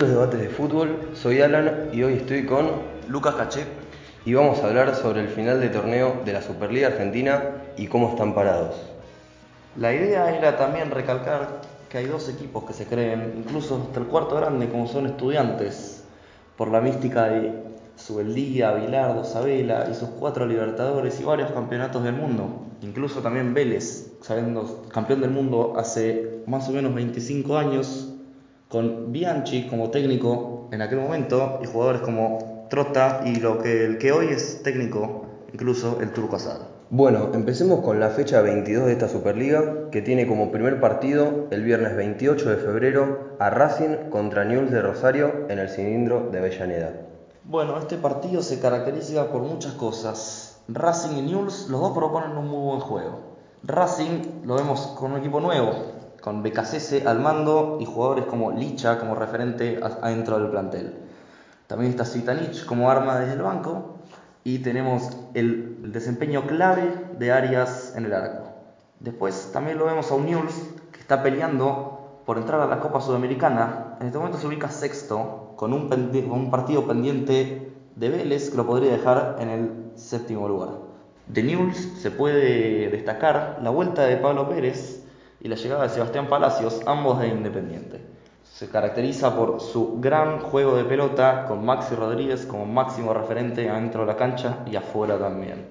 Esto es Debates de Fútbol, soy Alan y hoy estoy con Lucas Caché. y vamos a hablar sobre el final de torneo de la Superliga Argentina y cómo están parados. La idea era también recalcar que hay dos equipos que se creen, incluso hasta el cuarto grande, como son estudiantes, por la mística de Subeldía, Bilardo, Sabela y sus cuatro Libertadores y varios campeonatos del mundo. Incluso también Vélez, sabiendo campeón del mundo hace más o menos 25 años, con Bianchi como técnico en aquel momento y jugadores como Trota y lo que el que hoy es técnico, incluso el Turco Asad. Bueno, empecemos con la fecha 22 de esta Superliga, que tiene como primer partido el viernes 28 de febrero a Racing contra Newell's de Rosario en el cilindro de Avellaneda. Bueno, este partido se caracteriza por muchas cosas. Racing y Newell's, los dos proponen un muy buen juego. Racing lo vemos con un equipo nuevo, con Becasese al mando y jugadores como Licha como referente adentro del plantel. También está Zitanich como arma desde el banco y tenemos el, desempeño clave de Arias en el arco. Después también lo vemos a un Newell's que está peleando por entrar a la Copa Sudamericana. En este momento se ubica sexto con un, pendi- con un partido pendiente de Vélez que lo podría dejar en el séptimo lugar. De Newell's se puede destacar la vuelta de Pablo Pérez y la llegada de Sebastián Palacios, ambos de Independiente. Se caracteriza por su gran juego de pelota con Maxi Rodríguez como máximo referente adentro de la cancha y afuera también.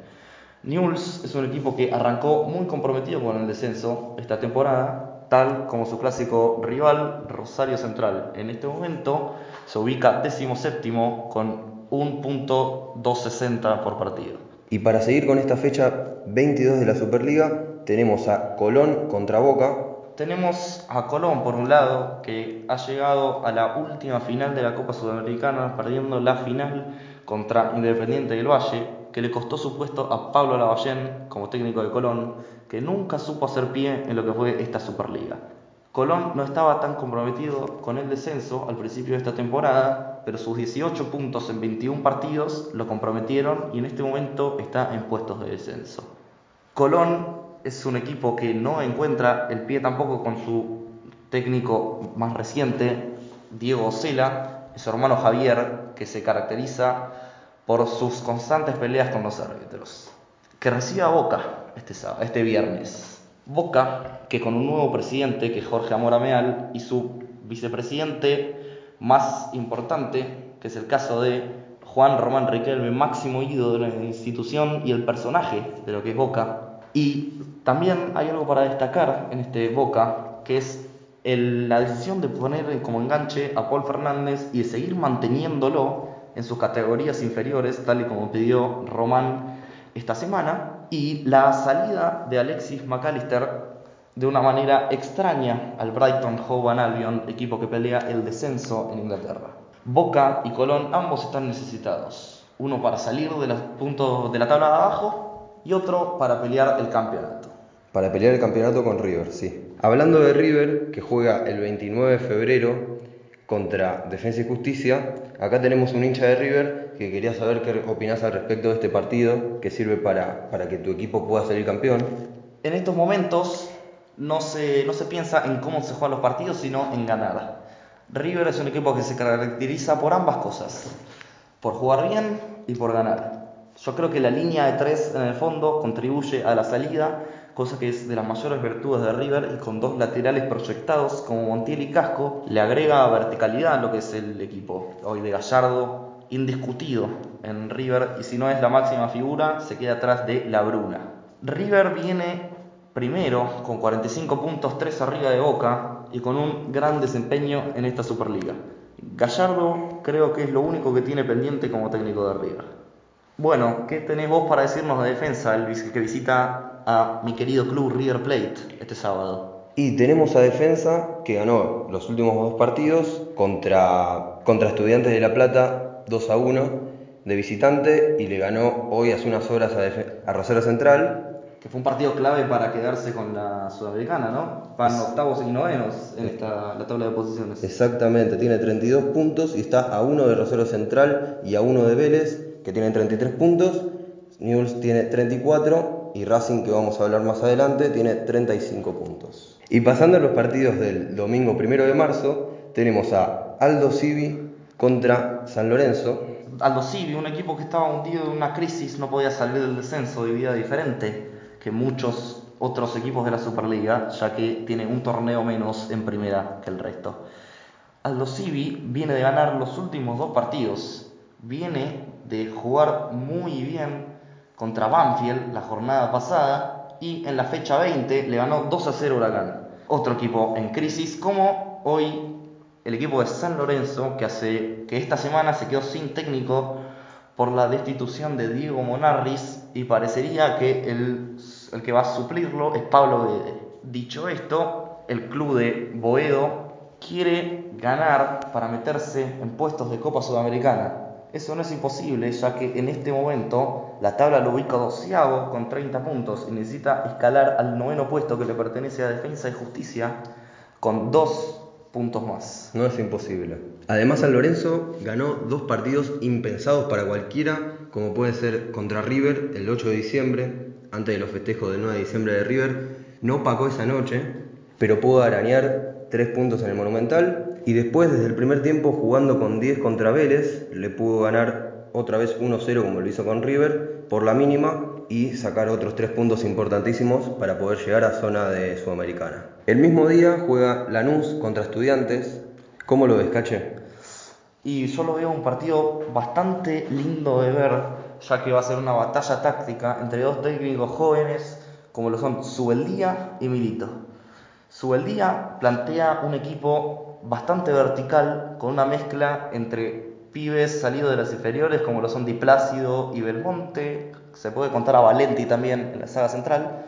Newell's es un equipo que arrancó muy comprometido con el descenso esta temporada, tal como su clásico rival Rosario Central. En este momento se ubica décimo séptimo con un punto 260 por partido. Y para seguir con esta fecha 22 de la Superliga, tenemos a Colón contra Boca, Tenemos a Colón por un lado, que ha llegado a la última final de la Copa Sudamericana, perdiendo la final contra Independiente del Valle, que le costó su puesto a Pablo Lavallén como técnico de Colón, que nunca supo hacer pie en lo que fue esta Superliga. Colón no estaba tan comprometido con el descenso al principio de esta temporada, pero sus 18 puntos en 21 partidos lo comprometieron y en este momento está en puestos de descenso. Colón es un equipo que no encuentra el pie tampoco con su técnico más reciente, Diego Ocela, y su hermano Javier, que se caracteriza por sus constantes peleas con los árbitros. Que recibe a Boca este, sábado- este viernes. Boca, que con un nuevo presidente, que es Jorge Amorameal, y su vicepresidente más importante, que es el caso de Juan Román Riquelme, máximo ídolo de la institución y el personaje de lo que es Boca. Y también hay algo para destacar en este Boca, que es la decisión de poner como enganche a Paul Fernández y de seguir manteniéndolo en sus categorías inferiores, tal y como pidió Román esta semana, y la salida de Alexis McAllister de una manera extraña al Brighton Hove Albion, equipo que pelea el descenso en Inglaterra. Boca y Colón ambos están necesitados, uno para salir de los puntos de la tabla de abajo y otro para pelear el campeonato. para pelear el campeonato con River, sí. Hablando de River, que juega el 29 de febrero contra Defensa y Justicia, acá tenemos un hincha de River que quería saber qué opinás al respecto de este partido que sirve para, para que tu equipo pueda salir campeón. En estos momentos no se, no se piensa en cómo se juegan los partidos, sino en ganar. River es un equipo que se caracteriza por ambas cosas, por jugar bien y por ganar. Yo creo que la línea de tres en el fondo contribuye a la salida, cosa que es de las mayores virtudes de River y con dos laterales proyectados como Montiel y Casco le agrega verticalidad a lo que es el equipo. Hoy de Gallardo, indiscutido en River y si no es la máxima figura, se queda atrás de La Bruna. River viene primero con 45 puntos, 3 arriba de Boca y con un gran desempeño en esta Superliga. Gallardo creo que es lo único que tiene pendiente como técnico de River. Bueno, ¿qué tenés vos para decirnos de defensa, el vis- que visita a mi querido club River Plate este sábado? Y tenemos a Defensa que ganó los últimos dos partidos contra, contra Estudiantes de La Plata 2 a 1 de visitante y le ganó hoy hace unas horas a, a Rosario Central Que fue un partido clave para quedarse con la Sudamericana, ¿no? Van octavos y novenos en esta, la tabla de posiciones. Exactamente, tiene 32 puntos y está a uno de Rosario Central y a uno de Vélez, que tienen 33 puntos. Newell's tiene 34 y Racing, que vamos a hablar más adelante, tiene 35 puntos. Y pasando a los partidos del domingo primero de marzo, tenemos a Aldo Civi contra San Lorenzo. Aldo Civi, un equipo que estaba hundido en una crisis, no podía salir del descenso de vida diferente que muchos otros equipos de la Superliga, ya que tiene un torneo menos en primera que el resto. Aldo Civi viene de ganar los últimos dos partidos, viene de jugar muy bien contra Banfield la jornada pasada y en la fecha 20 le ganó 2 a 0 Huracán. Otro equipo en crisis como hoy el equipo de San Lorenzo que hace que esta semana se quedó sin técnico por la destitución de Diego Monarris y parecería que el, el que va a suplirlo es Pablo Guede. Dicho esto, el club de Boedo quiere ganar para meterse en puestos de Copa Sudamericana. Eso no es imposible, ya que en este momento la tabla lo ubica doceavo con 30 puntos y necesita escalar al noveno puesto que le pertenece a Defensa y Justicia con dos puntos más. No es imposible. Además, San Lorenzo ganó dos partidos impensados para cualquiera, como puede ser contra River el 8 de diciembre, antes de los festejos del 9 de diciembre de River. No pagó esa noche, pero pudo arañar tres puntos en el Monumental y después, desde el primer tiempo, jugando con 10 contra Vélez, le pudo ganar otra vez 1-0 como lo hizo con River por la mínima y sacar otros tres puntos importantísimos para poder llegar a zona de Sudamericana. El mismo día juega Lanús contra Estudiantes. ¿Cómo lo ves, Cache? Y yo lo veo un partido bastante lindo de ver, ya que va a ser una batalla táctica entre dos técnicos jóvenes, como lo son Subeldía y Milito. Subeldía plantea un equipo bastante vertical, con una mezcla entre pibes salidos de las inferiores, como lo son Di Plácido y Belmonte, se puede contar a Valenti también en la saga central,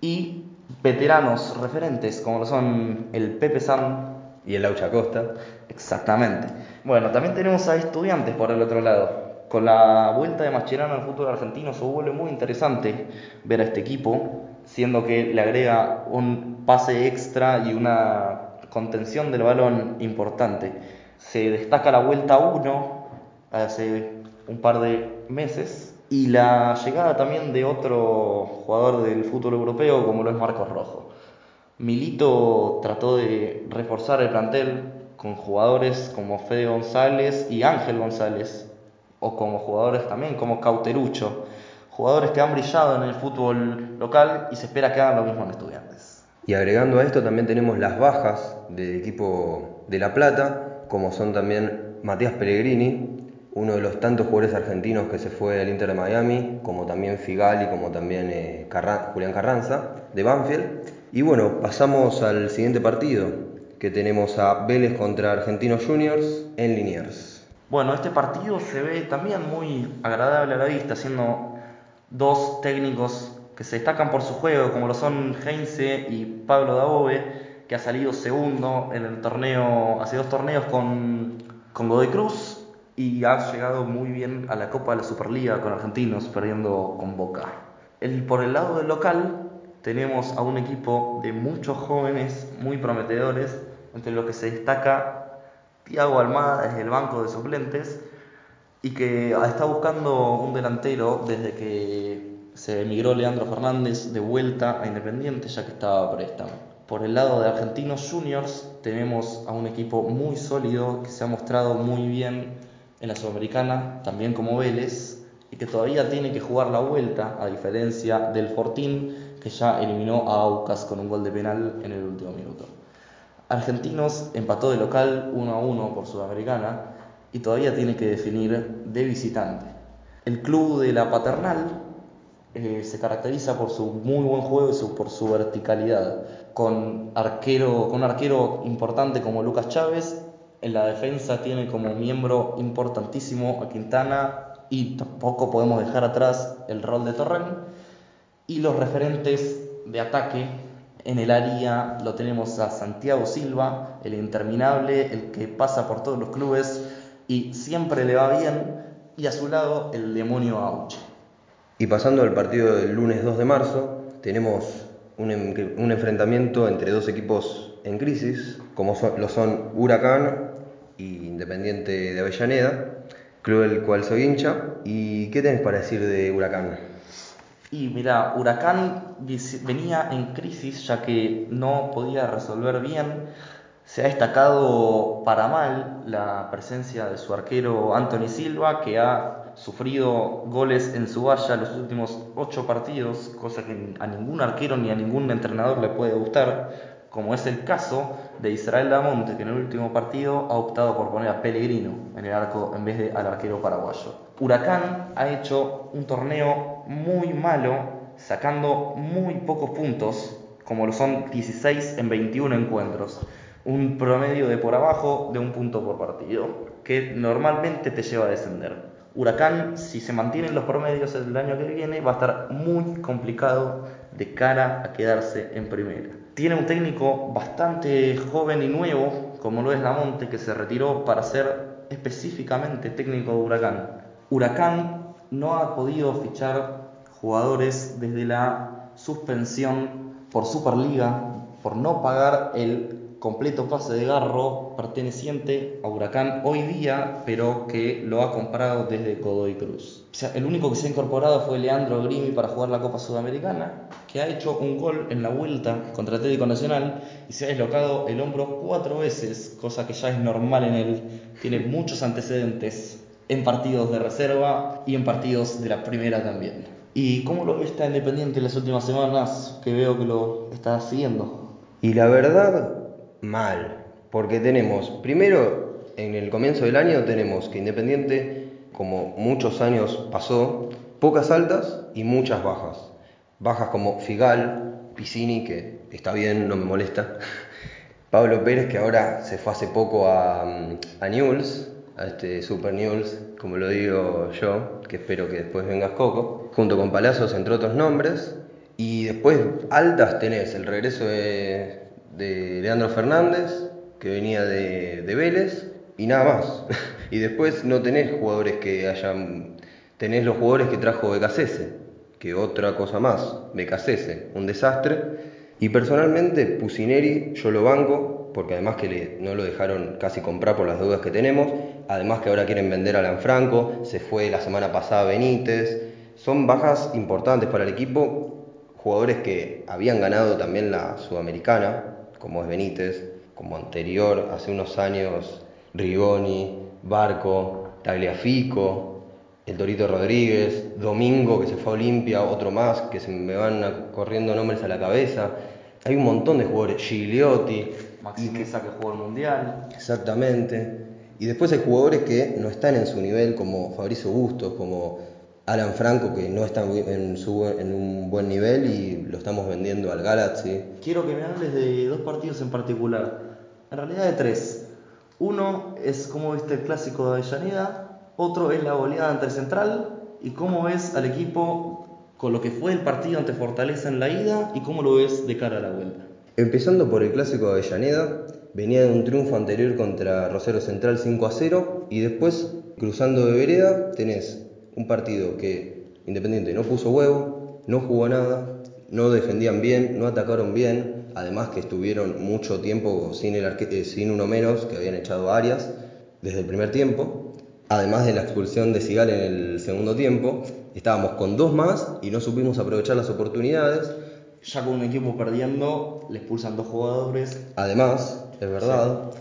y veteranos referentes, como lo son el Pepe San y el Laucha Costa. Exactamente. Bueno, también tenemos a estudiantes por el otro lado. Con la vuelta de Mascherano al fútbol argentino se vuelve muy interesante ver a este equipo, siendo que le agrega un pase extra y una contención del balón importante. Se destaca la vuelta 1 hace un par de meses y la llegada también de otro jugador del fútbol europeo como lo es Marcos Rojo. Milito trató de reforzar el plantel con jugadores como Fede González y Ángel González, o como jugadores también como Cauterucho, jugadores que han brillado en el fútbol local y se espera que hagan lo mismo en estudiantes. Y agregando a esto también tenemos las bajas del equipo de La Plata, como son también Matías Pellegrini, uno de los tantos jugadores argentinos que se fue al Inter de Miami, como también Figali, como también eh, Julián Carranza, de Banfield. Y bueno, pasamos al siguiente partido, que tenemos a Vélez contra Argentinos Juniors en Liniers. Bueno, este partido se ve también muy agradable a la vista, siendo dos técnicos que se destacan por su juego, como lo son Heinze y Pablo Dabove, que ha salido segundo en el torneo, hace dos torneos con, con Godoy Cruz y ha llegado muy bien a la Copa de la Superliga con Argentinos, perdiendo con Boca. El, por el lado del local tenemos a un equipo de muchos jóvenes muy prometedores, entre los que se destaca Tiago Almada desde el banco de suplentes y que está buscando un delantero desde que se emigró Leandro Fernández de vuelta a Independiente ya que estaba préstamo. Por el lado de Argentinos Juniors tenemos a un equipo muy sólido que se ha mostrado muy bien en la Sudamericana, también como Vélez, y que todavía tiene que jugar la vuelta, a diferencia del Fortín, que ya eliminó a Aucas con un gol de penal en el último minuto. Argentinos empató de local 1 a 1 por Sudamericana y todavía tiene que definir de visitante. El club de la Paternal eh, se caracteriza por su muy buen juego y por su verticalidad, con, arquero, con un arquero importante como Lucas Chávez. En la defensa tiene como miembro importantísimo a Quintana y tampoco podemos dejar atrás el rol de Torren. Y los referentes de ataque en el área lo tenemos a Santiago Silva, el interminable, el que pasa por todos los clubes y siempre le va bien, y a su lado el demonio Auche. Y pasando al partido del lunes 2 de marzo, tenemos un, un enfrentamiento entre dos equipos en crisis, como lo son Huracán y Independiente de Avellaneda, club del cual soy hincha. ¿Y qué tenés para decir de Huracán? Y mira, Huracán venía en crisis ya que no podía resolver bien Se ha destacado para mal la presencia de su arquero Anthony Silva, que ha sufrido goles en su valla los últimos ocho partidos, cosa que a ningún arquero ni a ningún entrenador le puede gustar, como es el caso de Israel Damonte, que en el último partido ha optado por poner a Pellegrino en el arco en vez de al arquero paraguayo. Huracán ha hecho un torneo muy malo, sacando muy pocos puntos, como lo son 16 en 21 encuentros un promedio de por abajo de un punto por partido, que normalmente te lleva a descender. Huracán, si se mantienen los promedios el año que viene, va a estar muy complicado de cara a quedarse en primera. Tiene un técnico bastante joven y nuevo, como lo Lamonte, que se retiró para ser específicamente técnico de Huracán. Huracán no ha podido fichar jugadores desde la suspensión por Superliga, por no pagar el completo pase de Garro perteneciente a Huracán hoy día, pero que lo ha comprado desde Godoy Cruz. O sea, el único que se ha incorporado fue Leandro Grimi para jugar la Copa Sudamericana, que ha hecho un gol en la vuelta contra Atlético Nacional y se ha deslocado el hombro cuatro veces, cosa que ya es normal en él. Tiene muchos antecedentes en partidos de reserva y en partidos de la primera también. ¿Y cómo lo está Independiente en las últimas semanas que veo que lo está siguiendo? Y la verdad, mal, porque tenemos, primero, en el comienzo del año tenemos que Independiente, como muchos años pasó, pocas altas y muchas bajas. Bajas como Figal, Piscini, que está bien, no me molesta. Pablo Pérez, que ahora se fue hace poco a, a Newell's, a este Super Newell's, como lo digo yo, que espero que después vengas Coco, junto con Palazos, entre otros nombres. Y después altas tenés el regreso de de Leandro Fernández, que venía de, de Vélez, y nada más. y después no tenés jugadores que hayan. Tenés los jugadores que trajo Becasese, que otra cosa más. Becasese, un desastre. Y personalmente, Pusineri, yo lo banco, porque además que no lo dejaron casi comprar por las deudas que tenemos, además que ahora quieren vender a Lanfranco, se fue la semana pasada Benítez, son bajas importantes para el equipo, jugadores que habían ganado también la Sudamericana, como es Benítez, como anterior, hace unos años, Rigoni, Barco, Tagliafico, el Torito Rodríguez, Domingo que se fue a Olimpia, otro más, que se me van corriendo nombres a la cabeza. Hay un montón de jugadores, Gigliotti. Maximeza que, que jugó el Mundial. Exactamente. Y después hay jugadores que no están en su nivel, como Fabricio Bustos, como Alan Franco, que no está en, su, en un buen nivel y lo estamos vendiendo al Galaxy. Quiero que me hables de dos partidos en particular, en realidad de tres. Uno es cómo viste el clásico de Avellaneda, otro es la goleada ante el Central y cómo ves al equipo con lo que fue el partido ante Fortaleza en la ida y cómo lo ves de cara a la vuelta. Empezando por el clásico de Avellaneda, venía de un triunfo anterior contra Rosario Central 5 a 0 y después, cruzando de vereda, tenés un partido que Independiente no puso huevo, no jugó nada, no defendían bien, no atacaron bien, además que estuvieron mucho tiempo sin, el eh, sin uno menos, que habían echado a Arias desde el primer tiempo, además de la expulsión de Sigal en el segundo tiempo, estábamos con dos más y no supimos aprovechar las oportunidades. Ya con un equipo perdiendo, le expulsan dos jugadores. Además, es verdad,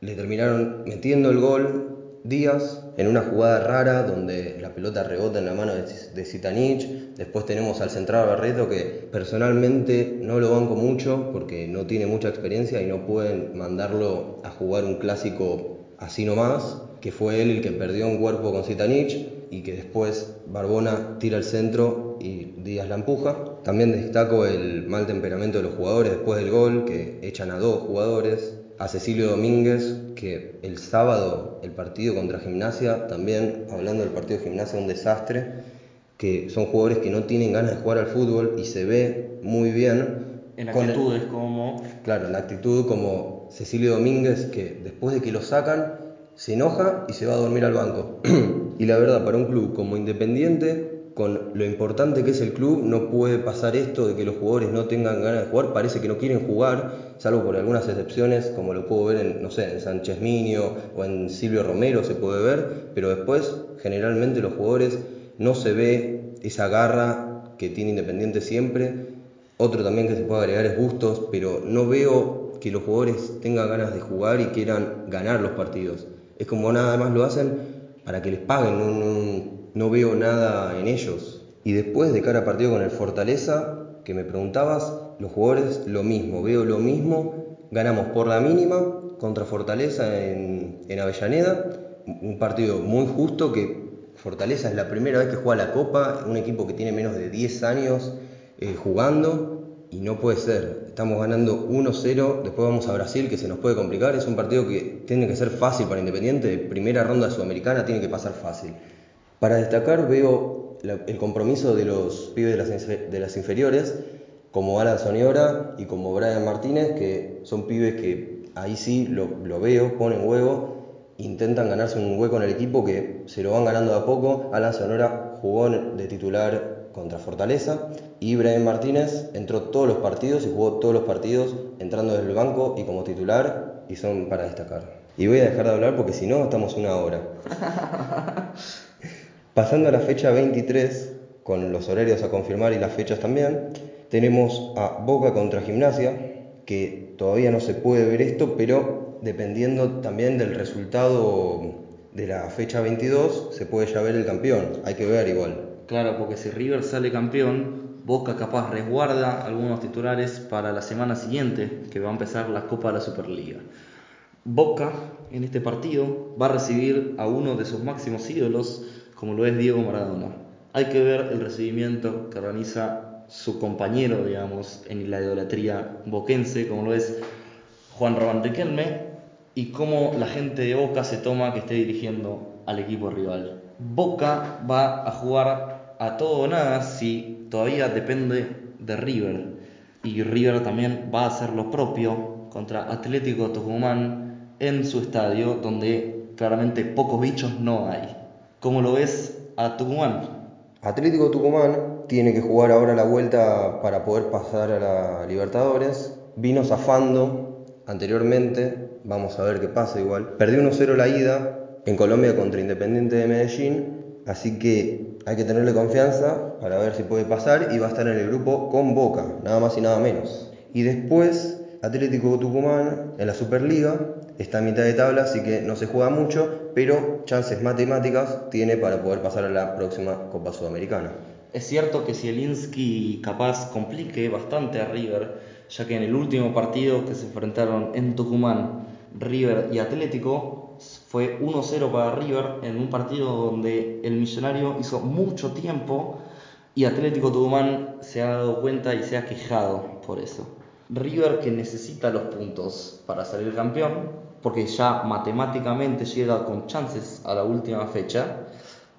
le terminaron metiendo el gol Díaz en una jugada rara donde la pelota rebota en la mano de Zitanich. Después tenemos al central Barreto que personalmente no lo banco mucho porque no tiene mucha experiencia y no pueden mandarlo a jugar un clásico así nomás, que fue él el que perdió un cuerpo con Zitanich y que después Barbona tira el centro y Díaz la empuja. También destaco el mal temperamento de los jugadores después del gol, que echan a dos jugadores a Cecilio Domínguez, que el sábado el partido contra Gimnasia, también hablando del partido de Gimnasia, un desastre, que son jugadores que no tienen ganas de jugar al fútbol y se ve muy bien. En actitudes como... Claro, en la actitud como Cecilio Domínguez, que después de que lo sacan, se enoja y se va a dormir al banco. y la verdad, para un club como Independiente, con lo importante que es el club, no puede pasar esto de que los jugadores no tengan ganas de jugar, parece que no quieren jugar, salvo por algunas excepciones, como lo puedo ver en, no sé, en Sánchez Minio o en Silvio Romero se puede ver, pero después generalmente los jugadores no se ve esa garra que tiene Independiente siempre. Otro también que se puede agregar es Bustos, pero no veo que los jugadores tengan ganas de jugar y quieran ganar los partidos. Es como nada más lo hacen para que les paguen, no, no veo nada en ellos. Y después de cara a partido con el Fortaleza, que me preguntabas, los jugadores lo mismo, veo lo mismo, ganamos por la mínima contra Fortaleza en, Avellaneda, un partido muy justo que Fortaleza es la primera vez que juega la Copa, un equipo que tiene menos de 10 años eh, jugando. Y no puede ser. Estamos ganando 1-0, después vamos a Brasil que se nos puede complicar, es un partido que tiene que ser fácil para Independiente, primera ronda sudamericana tiene que pasar fácil. Para destacar veo el compromiso de los pibes de las, inferiores, como Alan Soniora y como Brian Martínez, que son pibes que ahí sí lo, lo veo, ponen huevo, intentan ganarse un hueco en el equipo que se lo van ganando de a poco. Alan Sonora jugó de titular contra Fortaleza y Brian Martínez entró todos los partidos y jugó todos los partidos entrando desde el banco y como titular y son para destacar. Y voy a dejar de hablar porque si no estamos una hora. Pasando a la fecha 23, con los horarios a confirmar y las fechas también, tenemos a Boca contra Gimnasia, que todavía no se puede ver esto, pero dependiendo también del resultado de la fecha 22, se puede ya ver el campeón. Hay que ver igual. Claro, porque si River sale campeón, Boca capaz resguarda algunos titulares para la semana siguiente, que va a empezar la Copa de la Superliga. Boca en este partido va a recibir a uno de sus máximos ídolos, como lo es Diego Maradona. Hay que ver el recibimiento que organiza su compañero, digamos, en la idolatría boquense, como lo es Juan Román Riquelme, y cómo la gente de Boca se toma que esté dirigiendo al equipo rival. Boca va a jugar a todo o nada si todavía depende de River. Y River también va a hacer lo propio contra Atlético Tucumán en su estadio, donde claramente pocos bichos no hay. ¿Cómo lo ves a Tucumán? Atlético Tucumán tiene que jugar ahora la vuelta para poder pasar a la Libertadores. Vino zafando anteriormente, vamos a ver qué pasa igual. Perdió 1-0 la ida en Colombia contra Independiente de Medellín, así que hay que tenerle confianza para ver si puede pasar y va a estar en el grupo con Boca, nada más y nada menos. Y después Atlético Tucumán en la Superliga está a mitad de tabla, así que no se juega mucho, pero chances matemáticas tiene para poder pasar a la próxima Copa Sudamericana. Es cierto que Zielinski capaz complique bastante a River, ya que en el último partido que se enfrentaron en Tucumán, River y Atlético, fue 1-0 para River en un partido donde el millonario hizo mucho tiempo y Atlético Tucumán se ha dado cuenta y se ha quejado por eso. River que necesita los puntos para salir campeón, porque ya matemáticamente llega con chances a la última fecha,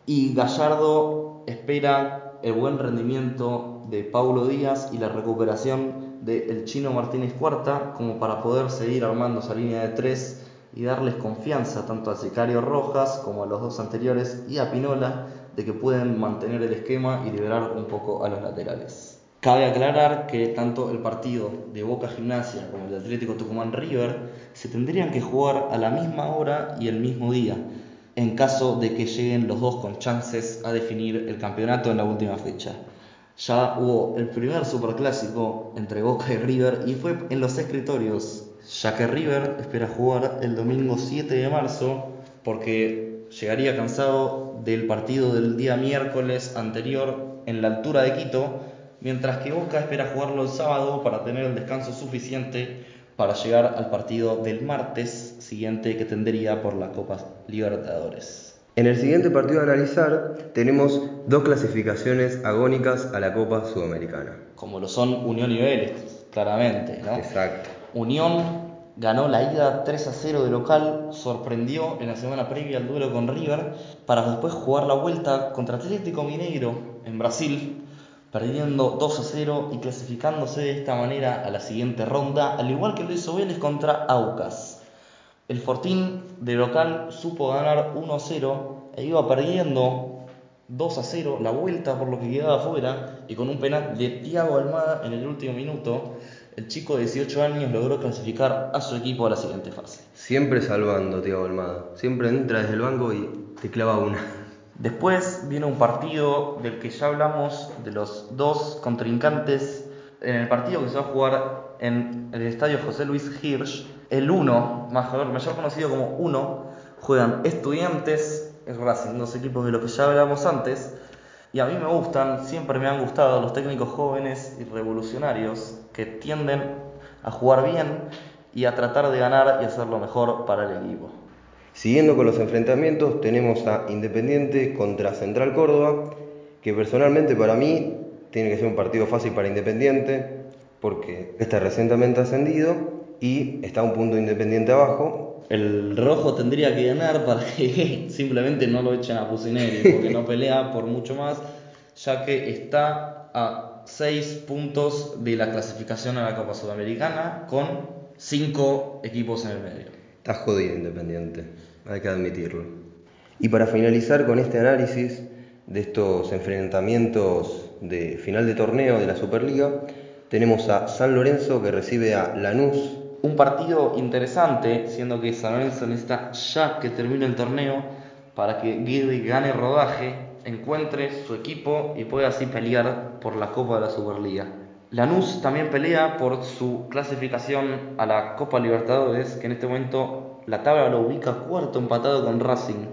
y Gallardo espera el buen rendimiento de Paulo Díaz y la recuperación del chino Martínez Cuarta como para poder seguir armando esa línea de tres y darles confianza tanto a Sicario Rojas como a los dos anteriores y a Pinola de que pueden mantener el esquema y liberar un poco a los laterales. Cabe aclarar que tanto el partido de Boca Gimnasia como el de Atlético Tucumán River se tendrían que jugar a la misma hora y el mismo día, en caso de que lleguen los dos con chances a definir el campeonato en la última fecha. Ya hubo el primer superclásico entre Boca y River y fue en los escritorios, ya que River espera jugar el domingo 7 de marzo porque llegaría cansado del partido del día miércoles anterior en la altura de Quito, mientras que Boca espera jugarlo el sábado para tener el descanso suficiente para llegar al partido del martes siguiente que tendría por la Copa Libertadores. En el siguiente partido a analizar tenemos dos clasificaciones agónicas a la Copa Sudamericana. Como lo son Unión y Vélez, claramente, ¿no? Exacto. Unión ganó la ida 3 a 0 de local, sorprendió en la semana previa al duelo con River, para después jugar la vuelta contra Atlético Mineiro en Brasil, perdiendo 2 a 0 y clasificándose de esta manera a la siguiente ronda, al igual que lo hizo Vélez contra Aucas. El Fortín de local supo ganar 1 a 0 e iba perdiendo 2 a 0 la vuelta por lo que quedaba afuera y con un penal de Thiago Almada en el último minuto, el chico de 18 años logró clasificar a su equipo a la siguiente fase. Siempre salvando Thiago Almada. Siempre entra desde el banco y te clava una. Después viene un partido del que ya hablamos de los dos contrincantes en el partido que se va a jugar en el estadio José Luis Hirsch. El 1, mejor, mayor conocido como 1, juegan Estudiantes, es Racing, dos equipos de los que ya hablamos antes. Y a mí me gustan, siempre me han gustado los técnicos jóvenes y revolucionarios que tienden a jugar bien y a tratar de ganar y hacerlo mejor para el equipo. Siguiendo con los enfrentamientos, tenemos a Independiente contra Central Córdoba, que personalmente para mí tiene que ser un partido fácil para Independiente, porque está recientemente ascendido y está un punto Independiente abajo. El rojo tendría que ganar para que simplemente no lo echen a Pusineri, porque no pelea por mucho más, ya que está a 6 puntos de la clasificación a la Copa Sudamericana con 5 equipos en el medio. Está jodido Independiente, hay que admitirlo. Y para finalizar con este análisis de estos enfrentamientos de final de torneo de la Superliga, tenemos a San Lorenzo que recibe a Lanús. Un partido interesante, siendo que San Lorenzo necesita ya que termine el torneo para que Guidi gane rodaje, encuentre su equipo y pueda así pelear por la Copa de la Superliga. Lanús también pelea por su clasificación a la Copa Libertadores, que en este momento la tabla lo ubica cuarto empatado con Racing.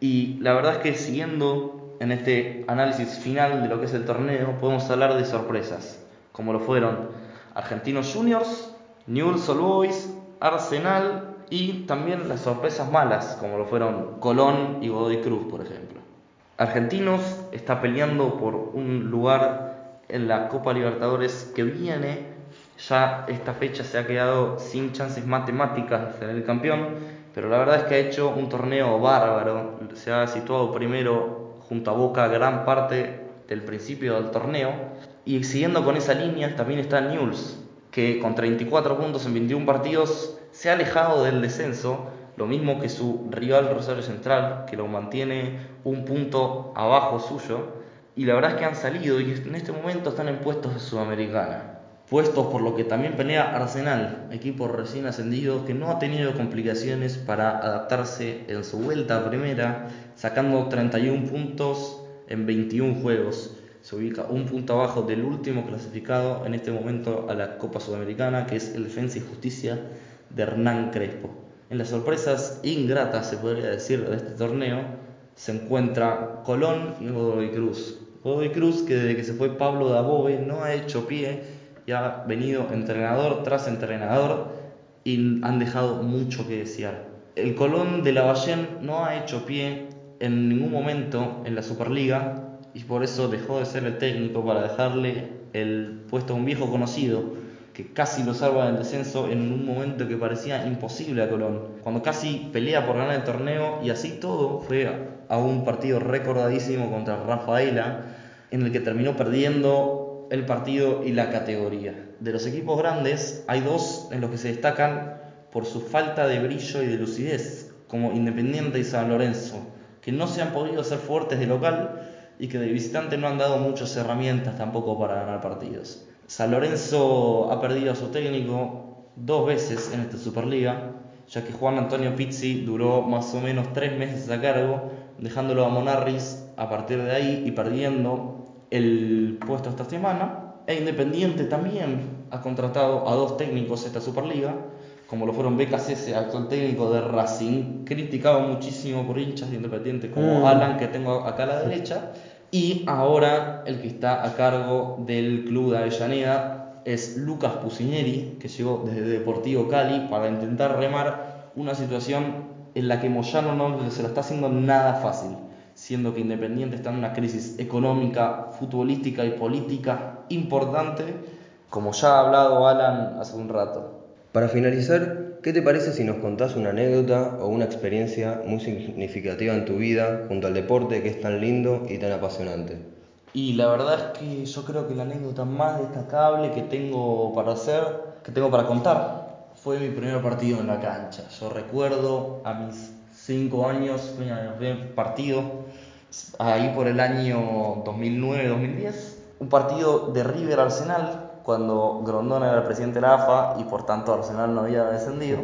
Y la verdad es que siguiendo en este análisis final de lo que es el torneo, podemos hablar de sorpresas, como lo fueron Argentinos Juniors, Newell's Old Boys, Arsenal y también las sorpresas malas, como lo fueron Colón y Godoy Cruz, por ejemplo. Argentinos está peleando por un lugar en la Copa Libertadores que viene. Ya esta fecha se ha quedado sin chances matemáticas de ser el campeón, pero la verdad es que ha hecho un torneo bárbaro. Se ha situado primero junto a Boca gran parte del principio del torneo. Y siguiendo con esa línea también está Newell's, que con 34 puntos en 21 partidos se ha alejado del descenso, lo mismo que su rival Rosario Central, que lo mantiene un punto abajo suyo y la verdad es que han salido y en este momento están en puestos de Sudamericana. Puestos por lo que también pelea Arsenal, equipo recién ascendido que no ha tenido complicaciones para adaptarse en su vuelta a primera, sacando 31 puntos en 21 juegos. Se ubica un punto abajo del último clasificado en este momento a la Copa Sudamericana, que es el Defensa y Justicia de Hernán Crespo. En las sorpresas ingratas, se podría decir, de este torneo, se encuentra Colón y Godoy Cruz, Godoy Cruz, que desde que se fue Pablo Dabove no ha hecho pie y ha venido entrenador tras entrenador y han dejado mucho que desear. El Colón de la Lavallén no ha hecho pie en ningún momento en la Superliga y por eso dejó de ser el técnico para dejarle el puesto a un viejo conocido que casi lo salva del descenso en un momento que parecía imposible a Colón. Cuando casi pelea por ganar el torneo y así todo fue a un partido recordadísimo contra Rafaela en el que terminó perdiendo el partido y la categoría. De los equipos grandes hay dos en los que se destacan por su falta de brillo y de lucidez, como Independiente y San Lorenzo, que no se han podido hacer fuertes de local y que de visitante no han dado muchas herramientas tampoco para ganar partidos. San Lorenzo ha perdido a su técnico dos veces en esta Superliga, ya que Juan Antonio Pizzi duró más o menos tres meses a cargo, dejándolo a Monarris a partir de ahí y perdiendo el puesto esta semana. E Independiente también ha contratado a dos técnicos esta Superliga, como lo fueron BKC, actual técnico de Racing, criticado muchísimo por hinchas de Independiente como mm. Alan, que tengo acá a la derecha, y ahora el que está a cargo del club de Avellaneda es Lucas Pusineri, que llegó desde Deportivo Cali para intentar remar una situación en la que Moyano no se la está haciendo nada fácil, siendo que Independiente está en una crisis económica, futbolística y política importante, como ya ha hablado Alan hace un rato. Para finalizar, ¿qué te parece si nos contás una anécdota o una experiencia muy significativa en tu vida junto al deporte que es tan lindo y tan apasionante? Y la verdad es que yo creo que la anécdota más destacable que tengo para hacer, que tengo para contar, fue mi primer partido en la cancha. Yo recuerdo a mis 5 años, fue mi primer partido, ahí por el año 2009-2010, un partido de River Arsenal cuando Grondona era el presidente de la AFA y por tanto Arsenal no había descendido,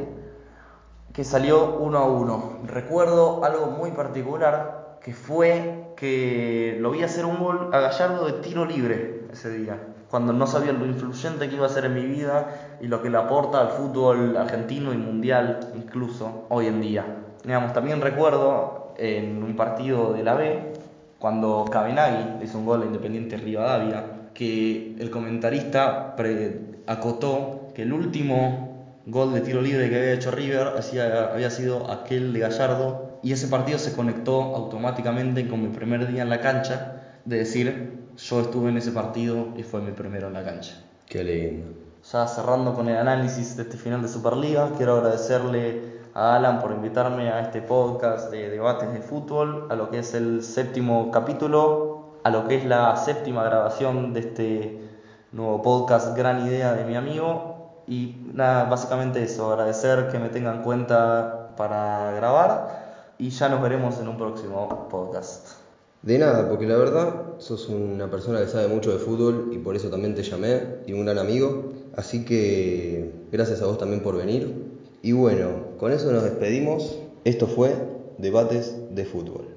que salió uno a uno. Recuerdo algo muy particular que fue que lo vi hacer un gol a Gallardo de tiro libre ese día. cuando no sabía lo influyente que iba a ser en mi vida y lo que le aporta al fútbol argentino y mundial incluso hoy en día. Digamos, también recuerdo en un partido de la B, cuando Cabenagui hizo un gol a Independiente Rivadavia, que el comentarista acotó que el último gol de tiro libre que había hecho River había sido aquel de Gallardo y ese partido se conectó automáticamente con mi primer día en la cancha de decir yo estuve en ese partido y fue mi primero en la cancha. Qué lindo. Ya cerrando con el análisis de este final de Superliga, quiero agradecerle a Alan por invitarme a este podcast de debates de fútbol, a lo que es el séptimo capítulo, a lo que es la séptima grabación de este nuevo podcast Gran Idea de mi amigo. Y nada, básicamente eso, agradecer que me tengan en cuenta para grabar y ya nos veremos en un próximo podcast. De nada, porque la verdad sos una persona que sabe mucho de fútbol y por eso también te llamé y un gran amigo. Así que gracias a vos también por venir. Y bueno, con eso nos despedimos. Esto fue Debates de Fútbol.